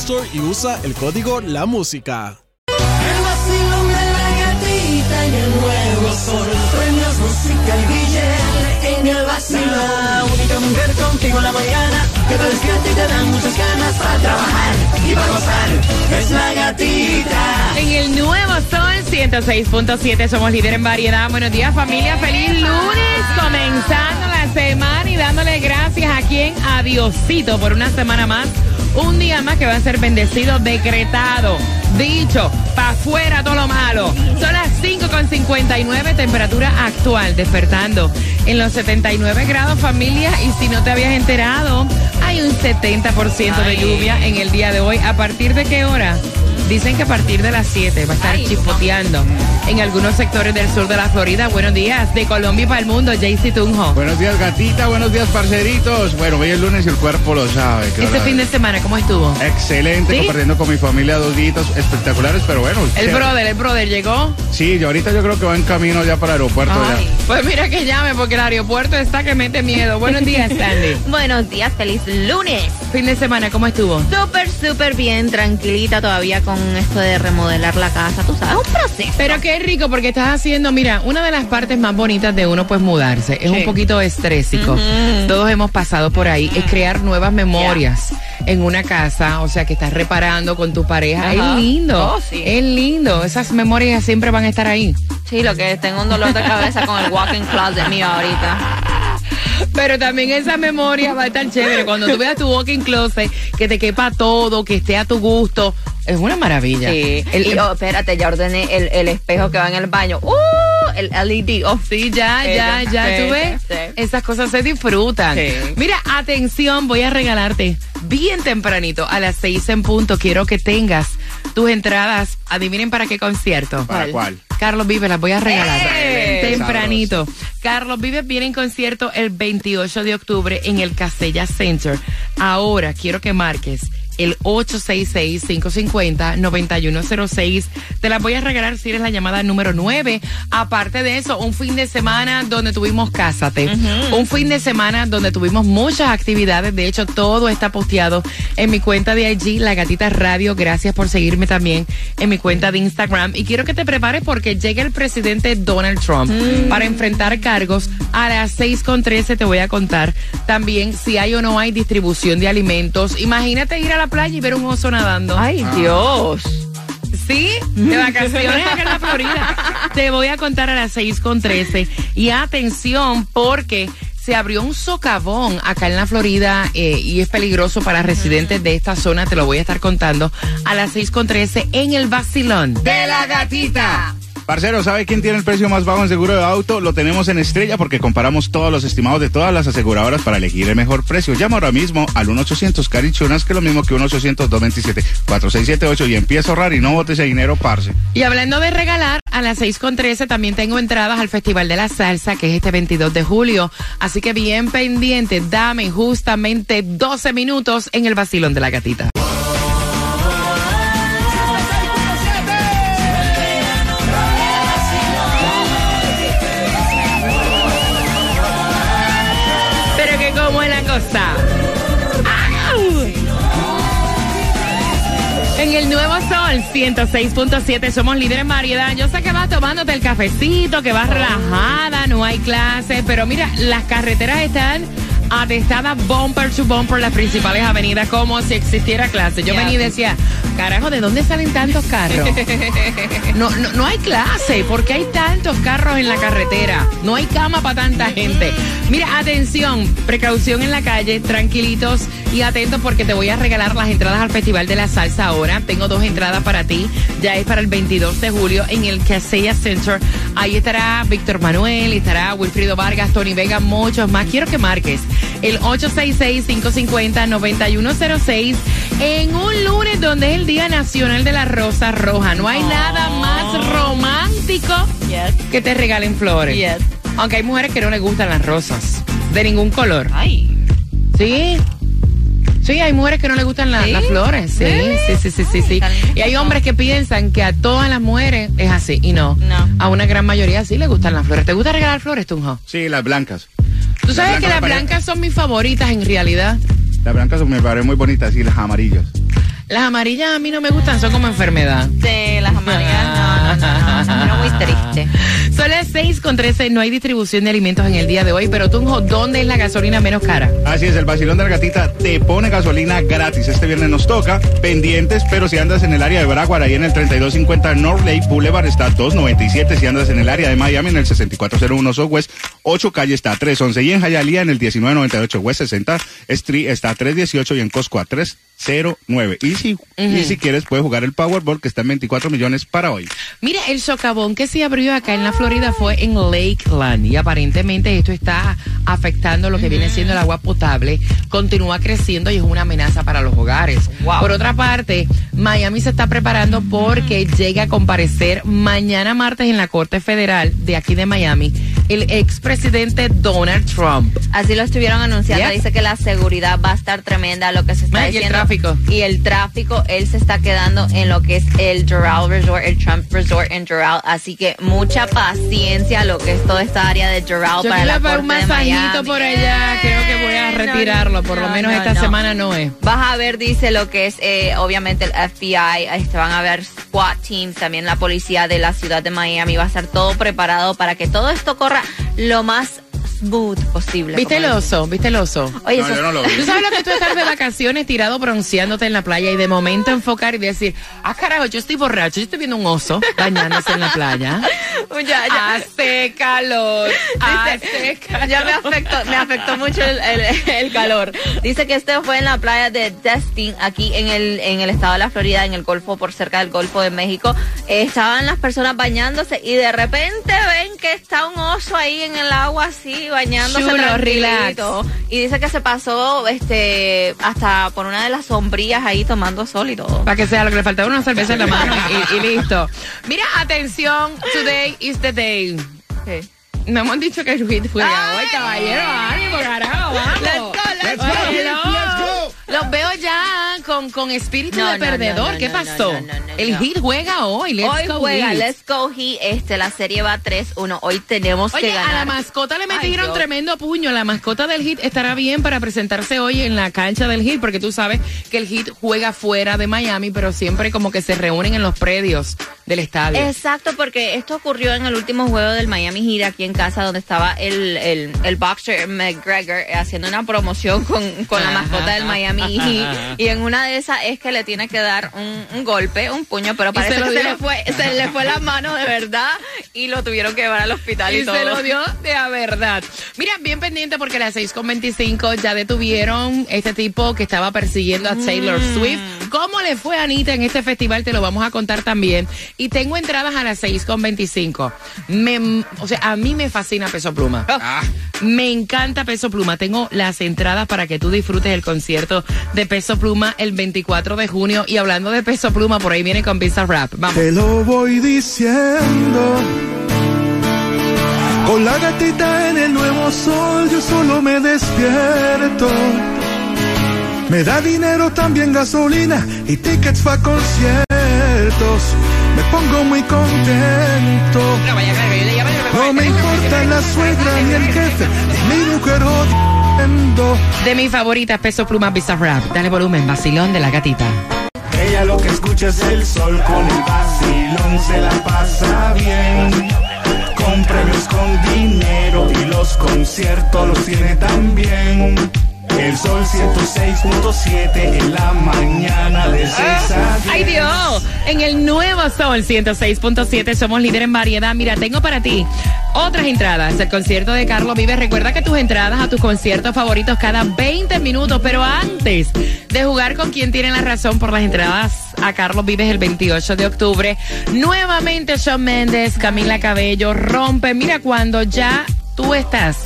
Store y usa el código La Música. El vacilón de la gatita en el nuevo sol. Premios, música y billete en el vacilón. La única mujer contigo en la mañana que te despierta y te dan muchas ganas para trabajar y para gozar. Es la gatita. En el nuevo Sol 106.7 somos líder en variedad. Buenos días familia, feliz lunes. Comenzando la semana y dándole gracias a quien, a Diosito, por una semana más. Un día más que va a ser bendecido, decretado, dicho, para afuera todo lo malo. Son las 5.59, temperatura actual, despertando en los 79 grados familia. Y si no te habías enterado, hay un 70% de lluvia en el día de hoy. ¿A partir de qué hora? Dicen que a partir de las 7 va a estar chispoteando en algunos sectores del sur de la Florida. Buenos días, de Colombia y para el mundo, JC Tunjo. Buenos días, gatita. Buenos días, parceritos. Bueno, hoy es lunes y el cuerpo lo sabe. ¿qué Este fin de semana, ¿cómo estuvo? Excelente, ¿Sí? compartiendo con mi familia dos días espectaculares, pero bueno. El chévere. brother, el brother llegó. Sí, yo ahorita yo creo que va en camino ya para el aeropuerto Ay, pues mira que llame porque el aeropuerto está que mete miedo. Buenos días, Sandy. Buenos días, feliz lunes. fin de semana, ¿cómo estuvo? Súper, súper bien, tranquilita todavía con esto de remodelar la casa. Tú sabes, un proceso. Pero qué rico porque estás haciendo, mira, una de las partes más bonitas de uno pues mudarse. Es un poquito estrésico. Todos hemos pasado por ahí. Es crear nuevas memorias en una casa, o sea, que estás reparando con tu pareja. Ajá. Es lindo. Oh, sí. Es lindo. Esas memorias siempre van a estar ahí. Sí, lo que tengo un dolor de cabeza con el walking closet mío ahorita. Pero también esa memoria va a estar chévere. Cuando tú veas tu walking closet, que te quepa todo, que esté a tu gusto. Es una maravilla. Sí. El- y yo, espérate, ya ordené el, el espejo que va en el baño. ¡Uh! El LED. Oh, Sí, ya, ya, ya. Sí, tú ves. sí. Esas cosas se disfrutan. Sí. Mira, atención, voy a regalarte bien tempranito, a las seis en punto. Quiero que tengas tus entradas. Adivinen para qué concierto. ¿Para cuál? Carlos Vives, las voy a regalar. ¡Eh! Tempranito. Carlos Vives viene en concierto el 28 de octubre en el Casella Center. Ahora quiero que marques el 866-550-9106. Te las voy a regalar si eres la llamada número 9. Aparte de eso, un fin de semana donde tuvimos Cásate. Un fin de semana donde tuvimos muchas actividades. De hecho, todo está posteado en mi cuenta de IG, La Gatita Radio. Gracias por seguirme también en mi cuenta de Instagram. Y quiero que te prepares porque llega el presidente Donald Trump para enfrentar cargos. A las 6.13 te voy a contar también si hay o no hay distribución de alimentos. Imagínate ir a la playa y ver un oso nadando. Ay, Dios. Sí, de vacaciones acá en la Florida. Te voy a contar a las 6 con 13. Y atención, porque se abrió un socavón acá en la Florida eh, y es peligroso para residentes de esta zona. Te lo voy a estar contando a las 6 con 13 en el vacilón. De la gatita. Parcero, ¿sabe quién tiene el precio más bajo en seguro de auto? Lo tenemos en Estrella porque comparamos todos los estimados de todas las aseguradoras para elegir el mejor precio. Llama ahora mismo al 1-800 Carichunas, que es lo mismo que 1-800-227-4678 y empieza a ahorrar y no botes ese dinero, parce. Y hablando de regalar, a las 6 con 13 también tengo entradas al Festival de la Salsa, que es este 22 de julio. Así que bien pendiente, dame justamente 12 minutos en el vacilón de la gatita. como en la. En el Nuevo Sol 106.7 somos líderes en variedad. Yo sé que vas tomándote el cafecito, que vas relajada, no hay clases, pero mira, las carreteras están atestadas bumper to bumper las principales avenidas como si existiera clase. Yo venía y decía, carajo, ¿de dónde salen tantos carros? No, no, no hay clase, porque hay tantos carros en la carretera. No hay cama para tanta gente. Mira, atención, precaución en la calle, tranquilitos y atentos porque te voy a regalar las entradas al Festival de la Salsa ahora. Tengo dos entradas para ti. Ya es para el 22 de julio en el Casella Center. Ahí estará Víctor Manuel, estará Wilfrido Vargas, Tony Vega, muchos más. Quiero que marques el 866-550-9106 en un lunes donde es el Día Nacional de la Rosa Roja. No hay nada más romántico Yes. que te regalen flores. Yes. Aunque hay mujeres que no les gustan las rosas. De ningún color. Ay. Sí. Sí, hay mujeres que no les gustan la- ¿Sí? las flores. Sí, sí, sí, sí, sí. sí. Ay, Y hay hombres que piensan que a todas las mujeres es así. Y no. No. A una gran mayoría sí les gustan las flores. ¿Te gusta regalar flores, Tunjo? Sí, las blancas. Tú sabes que las pare- blancas son mis favoritas en realidad. Las blancas me parecen muy bonitas y las amarillas. Las amarillas a mí no me gustan, son como enfermedad. Sí, las amarillas. No, no, no, no. no, muy triste. Son las 6 con 13, no hay distribución de alimentos en el día de hoy, pero Tunjo, ¿dónde es la gasolina menos cara? Así es, el vacilón de la gatita te pone gasolina gratis. Este viernes nos toca, pendientes, pero si andas en el área de Braguar, ahí en el 3250 North Lake Boulevard está 297. Si andas en el área de Miami, en el 6401 Southwest, 8 calle está 311. Y en Hialeah, en el 1998 West 60 Street está 318 y en Costco a 309. Y si, y si quieres, puedes jugar el Powerball que está en 24 millones para hoy. Mira, el socavón que se abrió acá en la Florida fue en Lakeland y aparentemente esto está afectando lo que viene siendo el agua potable, continúa creciendo y es una amenaza para los hogares. Wow. Por otra parte, Miami se está preparando porque llega a comparecer mañana martes en la Corte Federal de aquí de Miami el expresidente Donald Trump. Así lo estuvieron anunciando. Dice que la seguridad va a estar tremenda, lo que se está Ay, y el diciendo. tráfico. Y el tráfico, él se está quedando en lo que es el Doral Resort, el Trump Resort en Doral. Así que mucha paciencia lo que es toda esta área de Doral Yo para la corte un masajito por allá, creo que voy a No, retirarlo, por lo no, menos no, esta semana no es. Vas a ver, dice lo que es, eh, obviamente, el FBI. Este, van a ver SWAT teams, también la policía de la ciudad de Miami. Va a estar todo preparado para que todo esto corra lo más smooth posible. ¿Viste el oso? ¿Viste el oso? Oye, No, eso- yo no lo vi. ¿Tú sabes lo que tú estás de vacaciones tirado bronceándote en la playa y de momento enfocar y decir, ah, carajo, yo estoy borracho, yo estoy viendo un oso bañándose en la playa? ya, ya. Hace calor, hace calor. Ya me afectó, me afectó mucho el, el- el calor. Dice que este fue en la playa de Destin, aquí en el, en el estado de la Florida, en el Golfo, por cerca del Golfo de México. Eh, estaban las personas bañándose y de repente ven que está un oso ahí en el agua así, bañándose Chulo, tranquilito. Y dice que se pasó este hasta por una de las sombrillas ahí tomando sol y todo. Para que sea lo que le faltaba una cerveza en la mano y, y listo. Mira, atención, today is the day. No hemos dicho que el hit fue hoy, caballero. Ánimo, carajo, vamos. Let's go, let's go, let's go. Los veo ya con, con espíritu No, de no, perdedor. no, ¿Qué pasó? el hit juega hoy. Let's Hoy go juega Heat. Let's Go Heat, este, la serie va 3-1. Hoy tenemos Oye, que ganar. a la mascota le metieron tremendo puño. La mascota del Hit estará bien para presentarse hoy en la cancha del Hit, porque tú sabes que el Hit juega fuera de Miami, pero siempre como que se reúnen en los predios del estadio. Exacto, porque esto ocurrió en el último juego del Miami Heat aquí en casa, donde estaba el, el, el boxer McGregor haciendo una promoción con, con la mascota del Miami Heat. Y en una de esas es que le tiene que dar un, un golpe, un puño, pero ¿Y parece se que se le, fue, se le fue la mano de verdad y lo tuvieron que llevar al hospital y, Y todo. se lo dio de a verdad. Mira, bien pendiente porque a las 6.25 ya detuvieron este tipo que estaba persiguiendo a Taylor Mm. Swift. ¿Cómo le fue a Anita en este festival? Te lo vamos a contar también. Y tengo entradas a las 6.25. Me, o sea, a mí me fascina Peso Pluma. Ah, Me encanta Peso Pluma. Tengo las entradas para que tú disfrutes el concierto de Peso Pluma el 24 de junio. Y hablando de Peso Pluma, por ahí viene con Visa Rap. Vamos. Te lo voy diciendo. Con la gatita en el nuevo sol, yo solo me despierto. Me da dinero también gasolina y tickets para conciertos. Me pongo muy contento. No me importa la suegra ni el jefe, De mis favoritas, Peso Pluma Visa Rap. Dale volumen, vacilón de la gatita. Ella lo que escucha es el sol con el vacilón, se la pasa bien. Con premios, con dinero y los conciertos los tiene también. El sol 106.7 en la mañana de 6 a 10. ¡Ay Dios! En el nuevo Sol 106.7 somos líder en variedad. Mira, tengo para ti otras entradas. El concierto de Carlos Vives. Recuerda que tus entradas a tus conciertos favoritos cada 20 minutos. Pero antes de jugar con quien tiene la razón por las entradas a Carlos Vives el 28 de octubre, nuevamente Shawn Mendes, Camila Cabello, rompe. Mira, cuando ya tú estás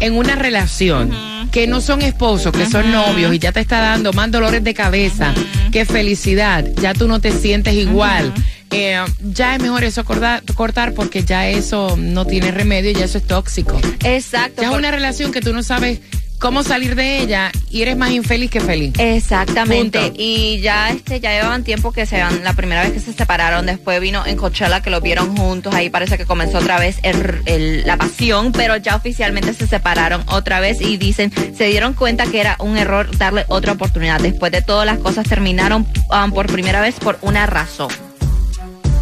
en una relación que no son esposos, que son novios y ya te está dando más dolores de cabeza que felicidad, ya tú no te sientes igual. eh, ya es mejor eso cortar, cortar porque ya eso no tiene remedio y ya eso es tóxico. Exacto. Ya es una relación que tú no sabes cómo salir de ella y eres más infeliz que feliz. Exactamente. Punto. Y ya este ya llevaban tiempo que se van, la primera vez que se separaron, después vino en Coachella que lo vieron juntos, ahí parece que comenzó otra vez el- el- la pasión, pero ya oficialmente se separaron otra vez y dicen, se dieron cuenta que era un error darle otra oportunidad. Después de todas las cosas terminaron um, por primera vez por una razón.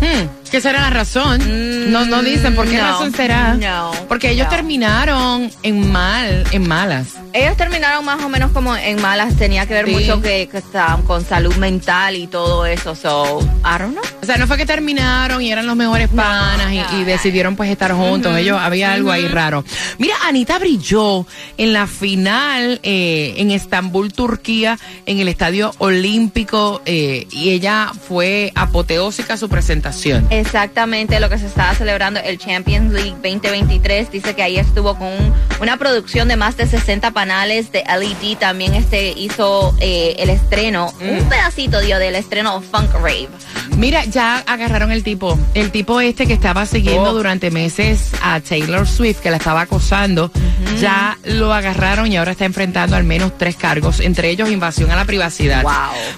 Hmm, ¿Qué será la razón? no, no dicen por qué no, razón será. no, Porque ellos no. terminaron en mal, en malas. Ellos terminaron más o menos como en malas, tenía que ver Sí. mucho que, que estaban con salud mental y todo eso, so, I don't know. O sea, no fue que terminaron y eran los mejores panas y, y decidieron pues estar juntos. Ellos, había algo ahí raro. Mira, Anita brilló en la final eh, en Estambul, Turquía, en el Estadio Olímpico eh, y ella fue apoteósica su presentación. Exactamente lo que se estaba celebrando el Champions League 2023. Dice que ahí estuvo con un- una producción de más de 60 panales de LED. También este hizo eh, el estreno, un pedacito dio del estreno Funk Rave. Mira, ya agarraron el tipo, el tipo este que estaba siguiendo Oh. durante meses a Taylor Swift, que la estaba acosando, ya lo agarraron y ahora está enfrentando al menos tres cargos, entre ellos invasión a la privacidad. Wow.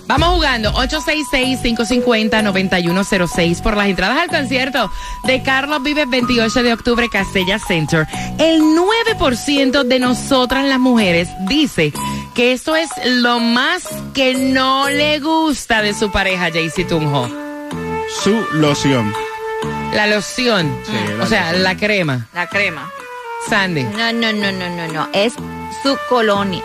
Vamos jugando 866-550-9106 por las entradas al concierto de Carlos Vives 28 de octubre, Castella Center. El 9% de nosotras las mujeres dice que eso es lo más que no le gusta de su pareja, Jaycee Tunjo. Su loción. La loción. Sí, la o sea, loción. la crema. La crema. Sandy, No, no, no, no, no, no. Es su colonia.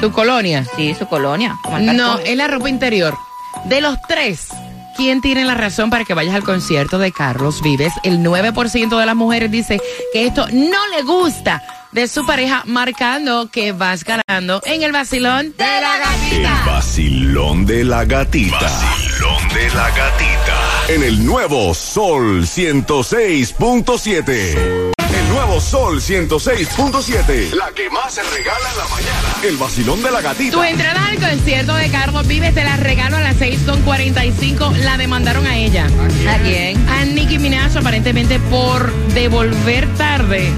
tu colonia. Sí, su colonia. el No, es la ropa interior. De los tres, ¿quién tiene la razón para que vayas al concierto de Carlos Vives? El 9% de las mujeres dice que esto no le gusta de su pareja, marcando que vas ganando en el vacilón de la El gatita. vacilón de la gatita. Vacilón de la gatita. En el nuevo Sol 106.7. El nuevo Sol 106.7. La que más se regala en la mañana. El vacilón de la gatita. Tu entrada al concierto de Carlos Vives te la regalo a las 6.45. La demandaron a ella. ¿A quién? a Nicki Minaj aparentemente por devolver tarde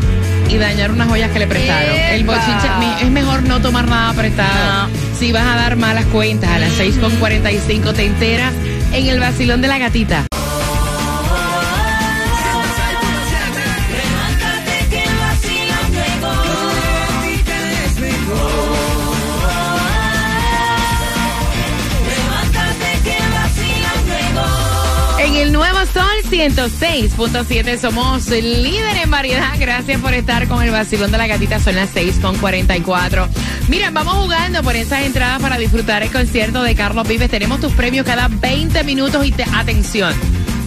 y dañar unas joyas que le prestaron. ¡Epa! El bochinche mi- es mejor no tomar nada prestado. Si vas a dar malas cuentas a las 6.45 te enteras en el vacilón de la gatita. 106.7 somos líder en variedad. Gracias por estar con el vacilón de la gatita. Son las 6.44. Mira, vamos jugando por esas entradas para disfrutar el concierto de Carlos Vives. Tenemos tus premios cada 20 minutos y te, atención.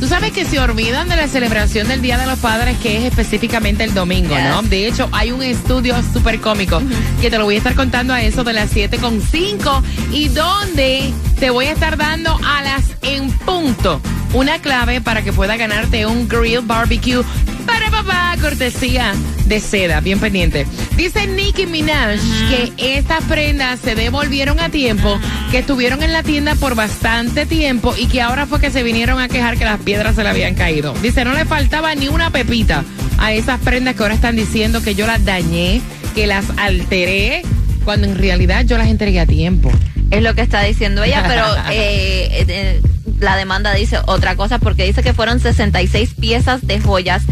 Tú sabes que se olvidan de la celebración del Día de los Padres, que es específicamente el domingo, ¿no? De hecho, hay un estudio súper cómico que te lo voy a estar contando a eso de las 7.5 y donde te voy a estar dando a las en punto una clave para que pueda ganarte un grill barbecue para papá, cortesía de seda, bien pendiente. Dice Nicki Minaj que estas prendas se devolvieron a tiempo, que estuvieron en la tienda por bastante tiempo y que ahora fue que se vinieron a quejar que las piedras se le habían caído. Dice, no le faltaba ni una pepita a esas prendas que ahora están diciendo que yo las dañé, que las alteré, cuando en realidad yo las entregué a tiempo. Es lo que está diciendo ella, pero eh, eh, eh, la demanda dice otra cosa porque dice que fueron 66 piezas de joyas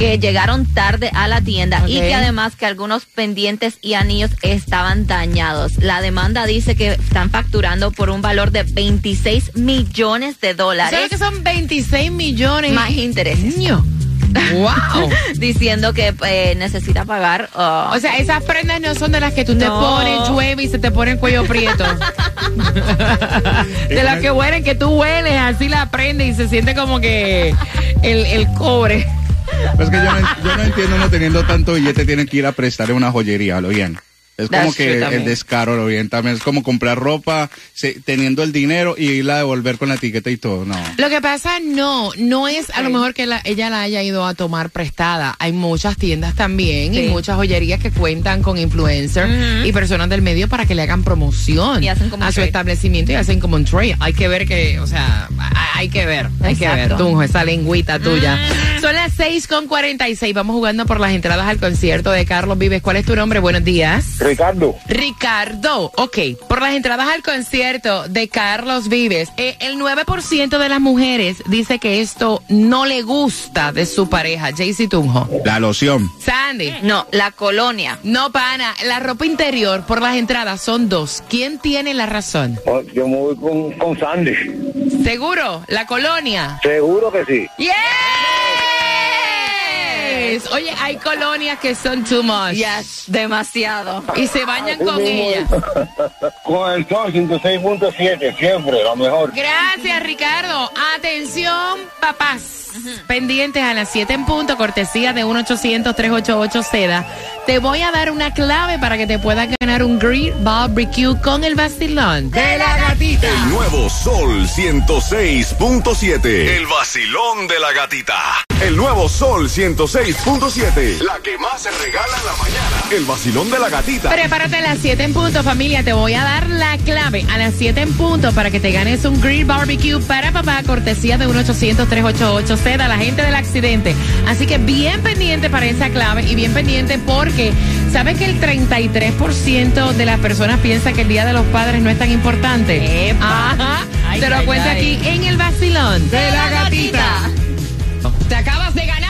que llegaron tarde a la tienda y que además que algunos pendientes y anillos estaban dañados. La demanda dice que están facturando por un valor de 26 millones de dólares. ¿Sabes que son 26 millones? Más intereses. Niño. ¡Wow! Diciendo que eh, necesita pagar. uh, O sea, esas prendas no son de las que tú te pones, llueve y se te pone el cuello prieto. de las que huelen, que tú hueles, así la prende y se siente como que el, el cobre. Pues que yo no, no entiendo uno teniendo tanto billete tiene que ir a prestarle una joyería, lo bien. Es como That's que el descaro, lo bien. También es como comprar ropa se- teniendo el dinero y irla a devolver con la etiqueta y todo. No. Lo que pasa, no, no es a lo mejor que la- ella la haya ido a tomar prestada. Hay muchas tiendas también y muchas joyerías que cuentan con influencers y personas del medio para que le hagan promoción Y hacen como a su trade. establecimiento y hacen como un trade. Hay que ver que, o sea, hay que ver, hay que ver. Tunjo, esa lengüita tuya. Son las 6 con 46. Vamos jugando por las entradas al concierto de Carlos Vives. ¿Cuál es tu nombre? Buenos días. Ricardo, Ricardo, ok, por las entradas al concierto de Carlos Vives, eh, el 9% de las mujeres dice que esto no le gusta de su pareja, Jaycee Tunjo. La loción. Sandy, no, la colonia. no pana, la ropa interior por las entradas son dos. ¿Quién tiene la razón? oh, yo me voy con, con Sandy. ¿Seguro? ¿La colonia? Seguro que sí. Yes. Oye, hay colonias que son too much. Yes, demasiado. Y se bañan con ella. Con el sol 106.7, siempre, lo mejor. Gracias, Ricardo. Atención, papás. Pendientes a las 7 en punto, cortesía de 1-800-388-SEDA. Te voy a dar una clave para que te puedas ganar un Grill Barbecue con el vacilón. De la gatita. El nuevo Sol 106.7. El vacilón de la gatita. El nuevo Sol 106.7. La que más se regala en la mañana. El vacilón de la gatita. Prepárate a las 7 en punto, familia. Te voy a dar la clave a las 7 en punto para que te ganes un Grill Barbecue para papá, cortesía de 1-800-388-SEDA, la gente del accidente. Así que bien pendiente para esa clave y bien pendiente porque ¿sabes que el 33% de las personas piensa que el Día de los Padres no es tan importante? Ajá. Ay, Te lo ay, cuento ay. aquí en el vacilón de la gatita. Te acabas de ganar